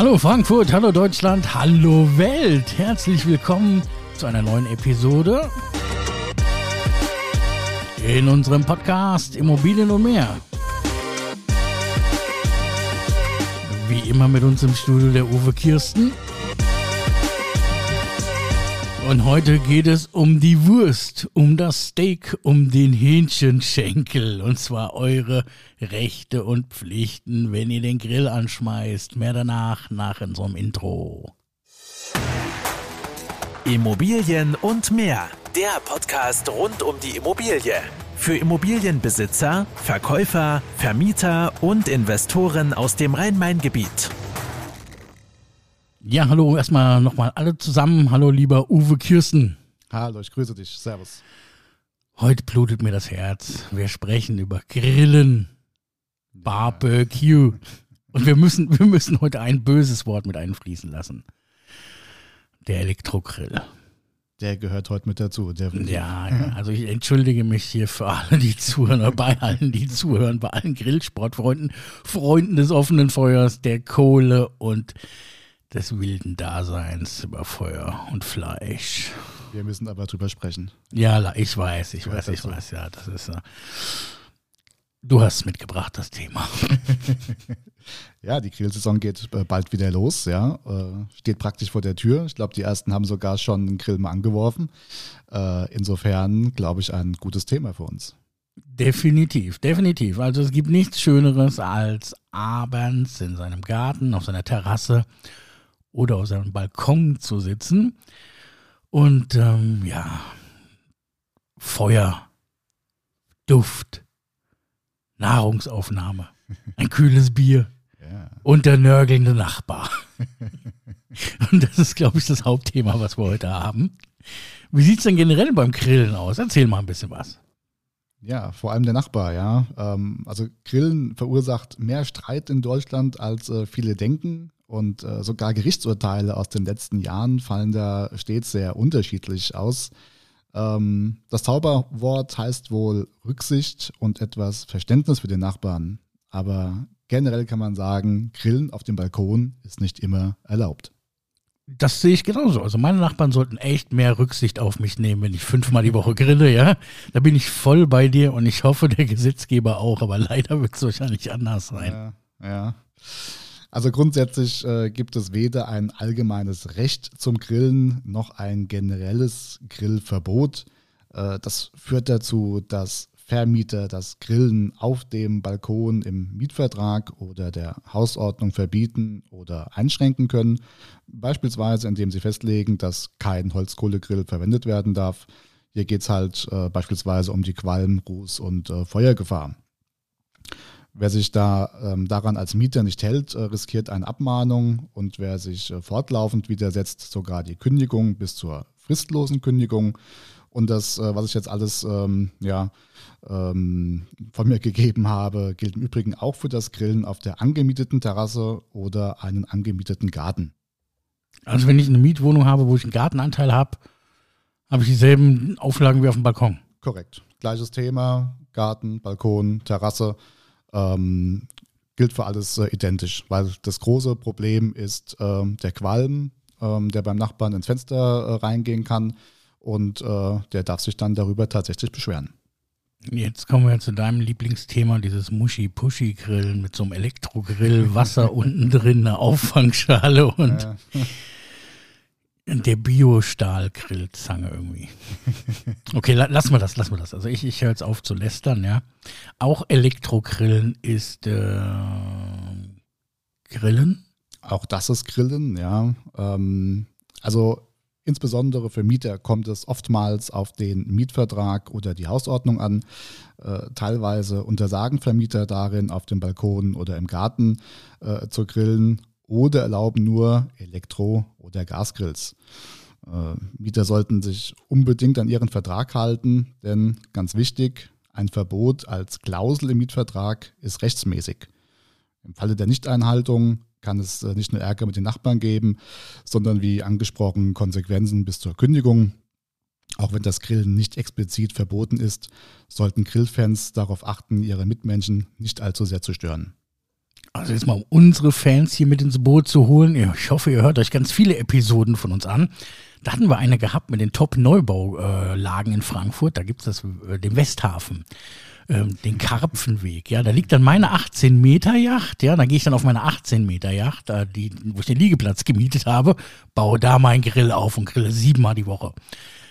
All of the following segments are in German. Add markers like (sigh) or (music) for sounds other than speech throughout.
Hallo Frankfurt, hallo Deutschland, hallo Welt. Herzlich willkommen zu einer neuen Episode in unserem Podcast Immobilien und mehr. Wie immer mit uns im Studio der Uwe Kirsten. Und heute geht es um die Wurst, um das Steak, um den Hähnchenschenkel. Und zwar eure Rechte und Pflichten, wenn ihr den Grill anschmeißt. Mehr danach, nach unserem Intro. Immobilien und mehr. Der Podcast rund um die Immobilie. Für Immobilienbesitzer, Verkäufer, Vermieter und Investoren aus dem Rhein-Main-Gebiet. Ja, hallo, erstmal nochmal alle zusammen. Hallo, lieber Uwe Kirsten. Hallo, ich grüße dich. Servus. Heute blutet mir das Herz. Wir sprechen über Grillen, Barbecue. Und wir müssen, wir müssen heute ein böses Wort mit einfließen lassen. Der Elektrogrill. Der gehört heute mit dazu. Definitiv. Ja, also ich entschuldige mich hier für alle, die zuhören, bei allen, die zuhören, bei allen Grillsportfreunden, Freunden des offenen Feuers, der Kohle und des wilden Daseins über Feuer und Fleisch. Wir müssen aber drüber sprechen. Ja, ich weiß, ich weiß, ich weiß, ja, das ist. Äh, du hast mitgebracht das Thema. (laughs) ja, die Grillsaison geht äh, bald wieder los, ja. Äh, steht praktisch vor der Tür. Ich glaube, die ersten haben sogar schon einen Grill mal angeworfen. Insofern, glaube ich, ein gutes Thema für uns. Definitiv, definitiv. Also es gibt nichts Schöneres als abends in seinem Garten, auf seiner Terrasse oder auf seinem Balkon zu sitzen und ähm, ja, Feuer, Duft, Nahrungsaufnahme, (laughs) ein kühles Bier ja. und der nörgelnde Nachbar. (laughs) und das ist, glaube ich, das Hauptthema, was wir heute haben. Wie sieht es denn generell beim Grillen aus? Erzähl mal ein bisschen was. Ja, vor allem der Nachbar, ja. Ähm, also Grillen verursacht mehr Streit in Deutschland, als äh, viele denken. Und äh, sogar Gerichtsurteile aus den letzten Jahren fallen da stets sehr unterschiedlich aus. Ähm, das Zauberwort heißt wohl Rücksicht und etwas Verständnis für den Nachbarn. Aber generell kann man sagen, Grillen auf dem Balkon ist nicht immer erlaubt. Das sehe ich genauso. Also meine Nachbarn sollten echt mehr Rücksicht auf mich nehmen, wenn ich fünfmal die Woche grille, ja. Da bin ich voll bei dir und ich hoffe, der Gesetzgeber auch, aber (laughs) leider wird es wahrscheinlich anders sein. Ja, ja. Also grundsätzlich äh, gibt es weder ein allgemeines Recht zum Grillen noch ein generelles Grillverbot. Äh, das führt dazu, dass Vermieter das Grillen auf dem Balkon im Mietvertrag oder der Hausordnung verbieten oder einschränken können. Beispielsweise indem sie festlegen, dass kein Holzkohlegrill verwendet werden darf. Hier geht es halt äh, beispielsweise um die Qualm-, Ruß- und äh, Feuergefahr. Wer sich da ähm, daran als Mieter nicht hält, äh, riskiert eine Abmahnung und wer sich äh, fortlaufend widersetzt, sogar die Kündigung bis zur fristlosen Kündigung. Und das, äh, was ich jetzt alles ähm, ja, ähm, von mir (laughs) gegeben habe, gilt im Übrigen auch für das Grillen auf der angemieteten Terrasse oder einen angemieteten Garten. Also wenn ich eine Mietwohnung habe, wo ich einen Gartenanteil habe, habe ich dieselben Auflagen wie auf dem Balkon. Korrekt. Gleiches Thema, Garten, Balkon, Terrasse. Ähm, gilt für alles äh, identisch, weil das große Problem ist ähm, der Qualm, ähm, der beim Nachbarn ins Fenster äh, reingehen kann und äh, der darf sich dann darüber tatsächlich beschweren. Jetzt kommen wir zu deinem Lieblingsthema, dieses Muschi-Puschi-Grillen mit so einem Elektrogrill, Wasser (laughs) unten drin, eine Auffangschale und. Der Bio-Stahl-Grillzange irgendwie. (laughs) Okay, la lassen wir das, lassen wir das. Also ich, ich höre jetzt auf zu lästern, ja. Auch Elektrogrillen ist äh, Grillen. Auch das ist Grillen, ja. Ähm, also insbesondere für Mieter kommt es oftmals auf den Mietvertrag oder die Hausordnung an. Äh, teilweise untersagen Vermieter darin, auf dem Balkon oder im Garten äh, zu grillen oder erlauben nur Elektro- oder Gasgrills. Äh, Mieter sollten sich unbedingt an ihren Vertrag halten, denn ganz wichtig, ein Verbot als Klausel im Mietvertrag ist rechtsmäßig. Im Falle der Nichteinhaltung kann es äh, nicht nur Ärger mit den Nachbarn geben, sondern wie angesprochen Konsequenzen bis zur Kündigung. Auch wenn das Grillen nicht explizit verboten ist, sollten Grillfans darauf achten, ihre Mitmenschen nicht allzu sehr zu stören. Also jetzt mal um unsere Fans hier mit ins Boot zu holen. Ich hoffe, ihr hört euch ganz viele Episoden von uns an. Da hatten wir eine gehabt mit den Top-Neubaulagen in Frankfurt. Da gibt es äh, den Westhafen, ähm, den Karpfenweg. Ja, da liegt dann meine 18 Meter Yacht. Ja, da gehe ich dann auf meine 18 Meter Yacht, äh, die, wo ich den Liegeplatz gemietet habe, baue da meinen Grill auf und grille siebenmal die Woche.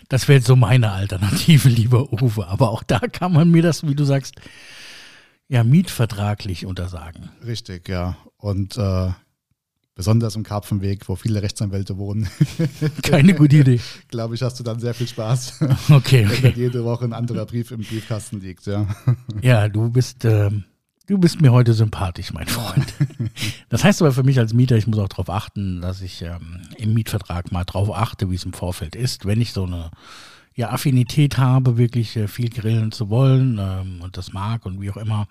Das wäre so meine Alternative, (laughs) lieber Uwe. Aber auch da kann man mir das, wie du sagst, ja, mietvertraglich untersagen. Richtig, ja. Und äh, besonders im Karpfenweg, wo viele Rechtsanwälte wohnen. (laughs) Keine gute Idee. (laughs) Glaube ich, hast du dann sehr viel Spaß. Okay, (laughs) okay. Wenn jede Woche ein anderer Brief im Briefkasten liegt, ja. Ja, du bist, äh, du bist mir heute sympathisch, mein Freund. Das heißt aber für mich als Mieter, ich muss auch darauf achten, dass ich ähm, im Mietvertrag mal darauf achte, wie es im Vorfeld ist. Wenn ich so eine ja, Affinität habe, wirklich äh, viel grillen zu wollen ähm, und das mag und wie auch immer.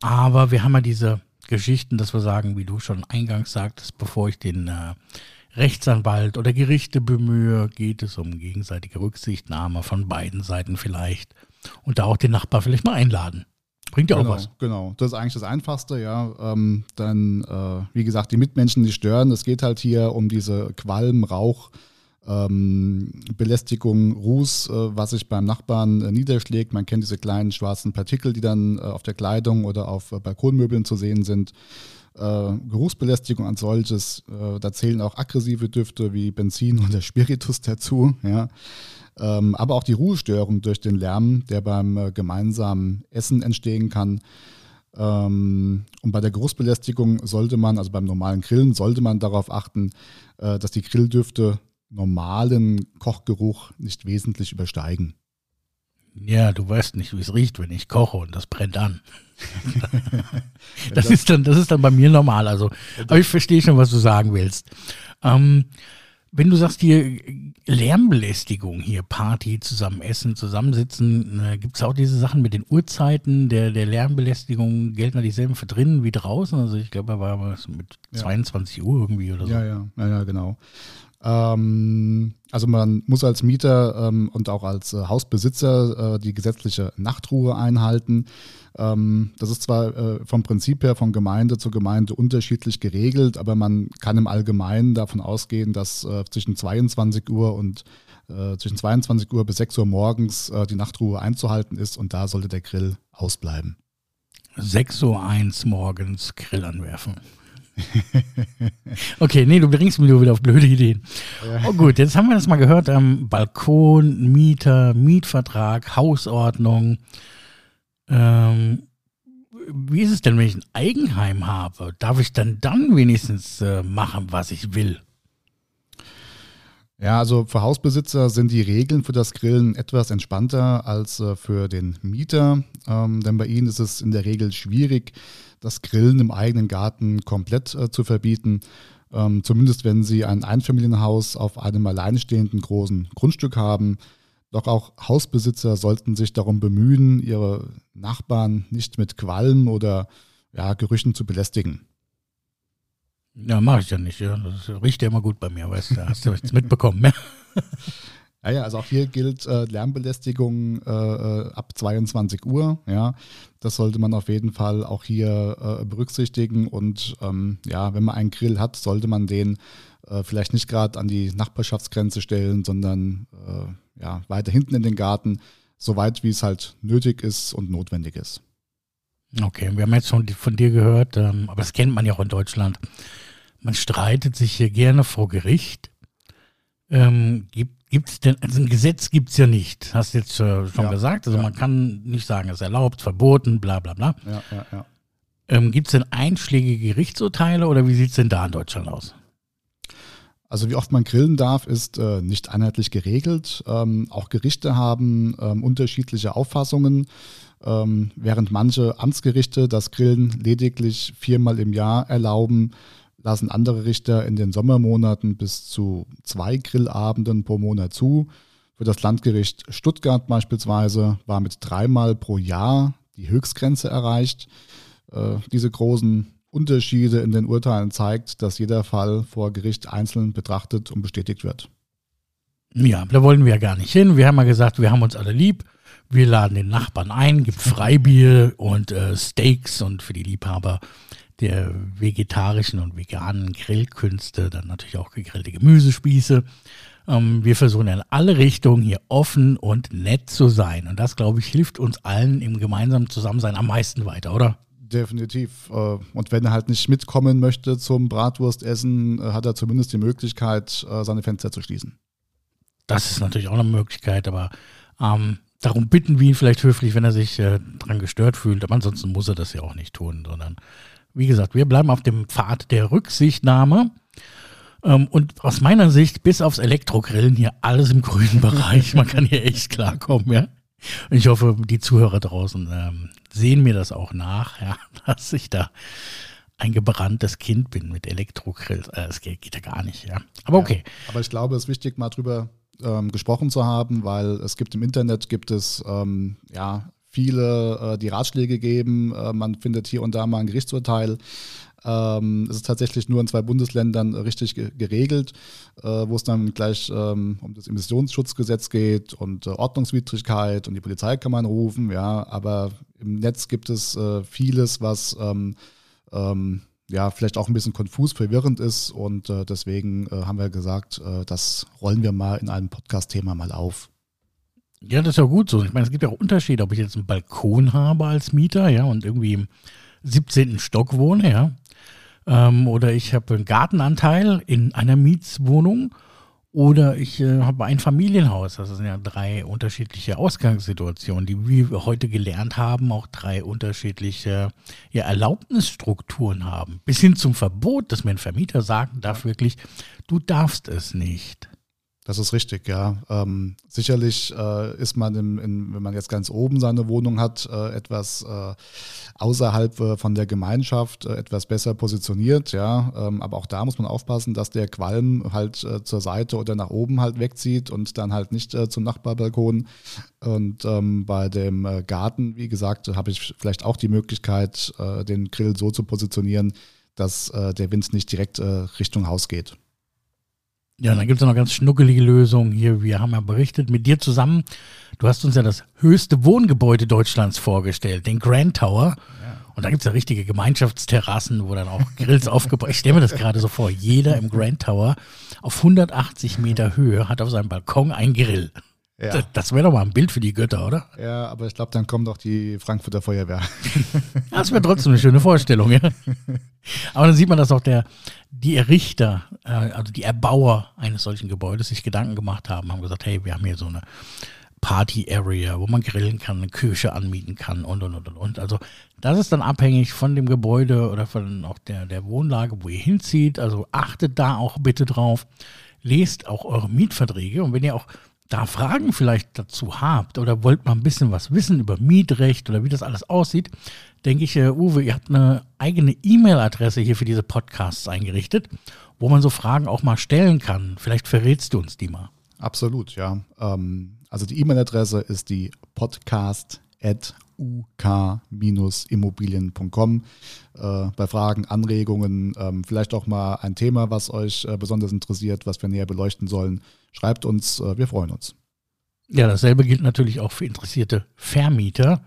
Aber wir haben ja diese Geschichten, dass wir sagen, wie du schon eingangs sagtest, bevor ich den äh, Rechtsanwalt oder Gerichte bemühe, geht es um gegenseitige Rücksichtnahme von beiden Seiten vielleicht und da auch den Nachbar vielleicht mal einladen. Bringt ja genau, auch was. Genau, das ist eigentlich das Einfachste, ja. Ähm, dann, äh, wie gesagt, die Mitmenschen, die stören. Es geht halt hier um diese Qualm, Rauch, ähm, Belästigung, Ruß, äh, was sich beim Nachbarn äh, niederschlägt. Man kennt diese kleinen schwarzen Partikel, die dann äh, auf der Kleidung oder auf äh, Balkonmöbeln zu sehen sind. Äh, Geruchsbelästigung als solches, äh, da zählen auch aggressive Düfte wie Benzin oder Spiritus dazu. Ja. Ähm, aber auch die Ruhestörung durch den Lärm, der beim gemeinsamen Essen entstehen kann. Ähm, und bei der Geruchsbelästigung sollte man, also beim normalen Grillen, sollte man darauf achten, dass die Grilldüfte normalen Kochgeruch nicht wesentlich übersteigen. Ja, du weißt nicht, wie es riecht, wenn ich koche und das brennt an. das, (laughs) das, ist dann, das ist dann bei mir normal. Also, aber ich verstehe schon, was du sagen willst. Ähm, wenn du sagst hier Lärmbelästigung, hier Party, zusammen essen, zusammensitzen, äh, gibt es auch diese Sachen mit den Uhrzeiten der, der Lärmbelästigung, gelten da dieselben für drinnen wie draußen? Also ich glaube, da war was mit ja. 22 Uhr irgendwie oder so. Ja, ja, ja, ja genau. Ähm, also man muss als Mieter ähm, und auch als äh, Hausbesitzer äh, die gesetzliche Nachtruhe einhalten. Ähm, das ist zwar äh, vom Prinzip her von Gemeinde zu Gemeinde unterschiedlich geregelt, aber man kann im Allgemeinen davon ausgehen, dass äh, zwischen 22 Uhr und äh, zwischen 22 Uhr bis 6 Uhr morgens äh, die Nachtruhe einzuhalten ist und da sollte der Grill ausbleiben. 6.01 Uhr morgens Grill anwerfen. (laughs) okay, nee, du bringst mich nur wieder auf blöde Ideen. Oh gut, jetzt haben wir das mal gehört. Ähm, Balkon, Mieter, Mietvertrag, Hausordnung. Ähm, wie ist es denn, wenn ich ein Eigenheim habe? Darf ich dann dann wenigstens äh, machen, was ich will? Ja, also für Hausbesitzer sind die Regeln für das Grillen etwas entspannter als äh, für den Mieter, ähm, denn bei ihnen ist es in der Regel schwierig, das Grillen im eigenen Garten komplett äh, zu verbieten. Ähm, zumindest wenn Sie ein Einfamilienhaus auf einem alleinstehenden großen Grundstück haben. Doch auch Hausbesitzer sollten sich darum bemühen, ihre Nachbarn nicht mit Qualm oder ja, Gerüchen zu belästigen. Ja, mache ich ja nicht. Ja. Das riecht ja immer gut bei mir, weißt du, hast du jetzt mitbekommen. Ja? (laughs) Ja, also auch hier gilt äh, Lärmbelästigung äh, äh ab 22 Uhr. Ja, das sollte man auf jeden Fall auch hier äh, berücksichtigen. Und ähm, ja, wenn man einen Grill hat, sollte man den äh, vielleicht nicht gerade an die Nachbarschaftsgrenze stellen, sondern äh, ja, weiter hinten in den Garten, soweit wie es halt nötig ist und notwendig ist. Okay, wir haben jetzt schon von dir gehört, ähm, aber das kennt man ja auch in Deutschland. Man streitet sich hier gerne vor Gericht. Ähm, gibt es denn, also ein Gesetz gibt es ja nicht, hast du jetzt äh, schon ja, gesagt. Also ja. man kann nicht sagen, es ist erlaubt, verboten, bla bla bla. Ja, ja, ja. Ähm, gibt es denn einschlägige Gerichtsurteile oder wie sieht es denn da in Deutschland aus? Also wie oft man grillen darf, ist äh, nicht einheitlich geregelt. Ähm, auch Gerichte haben ähm, unterschiedliche Auffassungen. Ähm, während manche Amtsgerichte das Grillen lediglich viermal im Jahr erlauben, lassen andere Richter in den Sommermonaten bis zu zwei Grillabenden pro Monat zu. Für das Landgericht Stuttgart beispielsweise war mit dreimal pro Jahr die Höchstgrenze erreicht. Äh, diese großen Unterschiede in den Urteilen zeigt, dass jeder Fall vor Gericht einzeln betrachtet und bestätigt wird. Ja, da wollen wir ja gar nicht hin. Wir haben ja gesagt, wir haben uns alle lieb. Wir laden den Nachbarn ein, gibt Freibier und äh, Steaks und für die Liebhaber der vegetarischen und veganen Grillkünste, dann natürlich auch gegrillte Gemüsespieße. Ähm, wir versuchen in alle Richtungen hier offen und nett zu sein. Und das, glaube ich, hilft uns allen im gemeinsamen Zusammensein am meisten weiter, oder? Definitiv. Äh, und wenn er halt nicht mitkommen möchte zum Bratwurstessen, äh, hat er zumindest die Möglichkeit, äh, seine Fenster zu schließen. Das ist natürlich auch eine Möglichkeit, aber ähm, darum bitten wir ihn vielleicht höflich, wenn er sich äh, daran gestört fühlt. Aber ansonsten muss er das ja auch nicht tun, sondern wie gesagt, wir bleiben auf dem Pfad der Rücksichtnahme. Ähm, und aus meiner Sicht, bis aufs Elektrogrillen, hier alles im grünen (laughs) Bereich. Man kann hier echt klarkommen, ja. Und ich hoffe, die Zuhörer draußen ähm, sehen mir das auch nach, ja, (laughs) dass ich da ein gebranntes Kind bin mit Elektrogrill. Äh, das geht, geht ja gar nicht, ja. Aber okay. Ja, aber ich glaube, es ist wichtig, mal drüber ähm, gesprochen zu haben, weil es gibt im Internet gibt es ähm, ja viele, äh, die Ratschläge geben. Äh, man findet hier und da mal ein Gerichtsurteil. Ähm, es ist tatsächlich nur in zwei Bundesländern richtig geregelt, äh, wo es dann gleich ähm, um das Emissionsschutzgesetz geht und äh, Ordnungswidrigkeit und die Polizei kann man rufen, ja, aber im Netz gibt es äh, vieles, was ähm, ähm ja, vielleicht auch ein bisschen konfus, verwirrend ist. Und äh, deswegen äh, haben wir gesagt, äh, das rollen wir mal in einem Podcast-Thema mal auf. Ja, das ist ja gut so. Ich meine, es gibt ja auch Unterschiede, ob ich jetzt einen Balkon habe als Mieter, ja, und irgendwie im 17. Stock wohne, ja. Ähm, oder ich habe einen Gartenanteil in einer Mietswohnung oder ich äh, habe ein Familienhaus. Das sind ja drei unterschiedliche Ausgangssituationen, die wie wir heute gelernt haben, auch drei unterschiedliche ja, Erlaubnisstrukturen haben. Bis hin zum Verbot, dass mir ein Vermieter sagen darf wirklich, du darfst es nicht. Das ist richtig, ja. Ähm, sicherlich äh, ist man, im, in, wenn man jetzt ganz oben seine Wohnung hat, äh, etwas äh, außerhalb äh, von der Gemeinschaft, äh, etwas besser positioniert, ja. Ähm, aber auch da muss man aufpassen, dass der Qualm halt äh, zur Seite oder nach oben halt wegzieht und dann halt nicht zum Nachbarbalkon. Und ähm, bei dem Garten, wie gesagt, habe ich vielleicht auch die Möglichkeit, den Grill so zu positionieren, dass der Wind nicht direkt Richtung Haus geht. Ja, dann gibt es noch ganz schnuckelige Lösungen hier. Wir haben ja berichtet mit dir zusammen. Du hast uns ja das höchste Wohngebäude Deutschlands vorgestellt, den Grand Tower. Ja. Und da gibt es ja richtige Gemeinschaftsterrassen, wo dann auch Grills (laughs) aufgebaut Ich stelle mir das gerade so vor. Jeder im Grand Tower auf 180 Meter Höhe hat auf seinem Balkon einen Grill. Ja. Das, wäre doch mal ein Bild für die Götter, oder? Ja, aber ich glaube, dann kommt auch die Frankfurter Feuerwehr. (laughs) Das wäre trotzdem eine schöne Vorstellung, ja. Aber dann sieht man, dass auch der, die Errichter, äh, also die Erbauer eines solchen Gebäudes sich Gedanken gemacht haben, haben gesagt, hey, wir haben hier so eine Party-Area, wo man grillen kann, eine Küche anmieten kann und, und, und, und. Also das ist dann abhängig von dem Gebäude oder von auch der, der Wohnlage, wo ihr hinzieht. Also achtet da auch bitte drauf. Lest auch eure Mietverträge und wenn ihr auch da Fragen vielleicht dazu habt oder wollt mal ein bisschen was wissen über Mietrecht oder wie das alles aussieht, denke ich, äh, Uwe, ihr habt eine eigene E-Mail-Adresse hier für diese Podcasts eingerichtet, wo man so Fragen auch mal stellen kann. Vielleicht verrätst du uns die mal. Absolut, ja. Ähm, also die E-Mail-Adresse ist die podcast uk-immobilien.com. Äh, bei Fragen, Anregungen, ähm, vielleicht auch mal ein Thema, was euch äh, besonders interessiert, was wir näher beleuchten sollen, schreibt uns, äh, wir freuen uns. Ja, dasselbe gilt natürlich auch für interessierte Vermieter,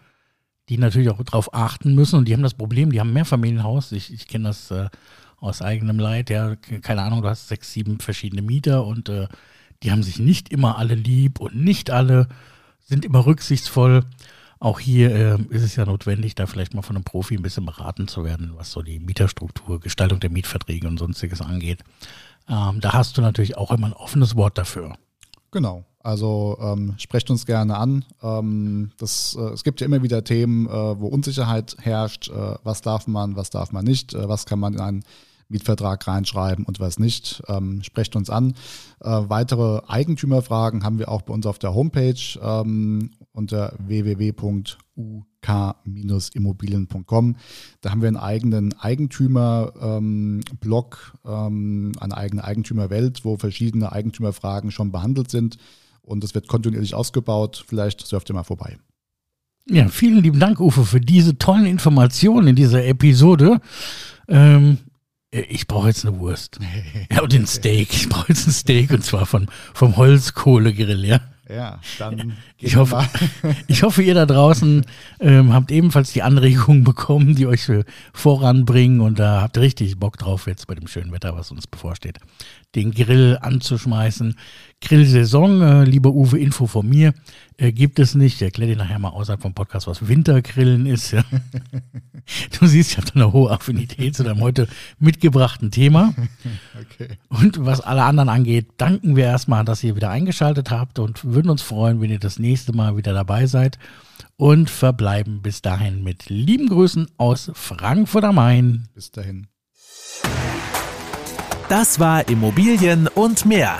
die natürlich auch darauf achten müssen und die haben das Problem, die haben Mehrfamilienhaus, ich, ich kenne das äh, aus eigenem Leid, ja, keine Ahnung, du hast sechs, sieben verschiedene Mieter und äh, die haben sich nicht immer alle lieb und nicht alle sind immer rücksichtsvoll. Auch hier äh, ist es ja notwendig, da vielleicht mal von einem Profi ein bisschen beraten zu werden, was so die Mieterstruktur, Gestaltung der Mietverträge und sonstiges angeht. Ähm, da hast du natürlich auch immer ein offenes Wort dafür. Genau. Also ähm, sprecht uns gerne an. Ähm, das, äh, es gibt ja immer wieder Themen, äh, wo Unsicherheit herrscht. Äh, was darf man, was darf man nicht? Äh, was kann man in einen Mietvertrag reinschreiben und was nicht. Ähm, sprecht uns an. Äh, weitere Eigentümerfragen haben wir auch bei uns auf der Homepage ähm, unter www.uk-immobilien.com. Da haben wir einen eigenen Eigentümer-Blog, ähm, ähm, eine eigene Eigentümerwelt, wo verschiedene Eigentümerfragen schon behandelt sind. Und es wird kontinuierlich ausgebaut. Vielleicht surft ihr mal vorbei. Ja, vielen lieben Dank, Uwe, für diese tollen Informationen in dieser Episode. Ähm, ich brauche jetzt eine Wurst. (laughs) ja, und den Steak. Ich brauche jetzt ein Steak und zwar von, vom Holzkohlegrill, ja. Ja, dann. Ich hoffe, ich hoffe, ihr da draußen ähm, habt ebenfalls die Anregungen (laughs) bekommen, die euch voranbringen und da habt ihr richtig Bock drauf, jetzt bei dem schönen Wetter, was uns bevorsteht, den Grill anzuschmeißen. Grillsaison, äh, lieber Uwe, Info von mir, äh, gibt es nicht. Ich erkläre dir nachher mal außerhalb vom Podcast, was Wintergrillen ist. Ja. (laughs) Du siehst, ich habe eine hohe Affinität zu deinem heute mitgebrachten Thema. Okay. Und was alle anderen angeht, danken wir erstmal, dass ihr wieder eingeschaltet habt und würden uns freuen, wenn ihr das nächste Mal wieder dabei seid. Und verbleiben bis dahin mit lieben Grüßen aus Frankfurt am Main. Bis dahin. Das war Immobilien und mehr.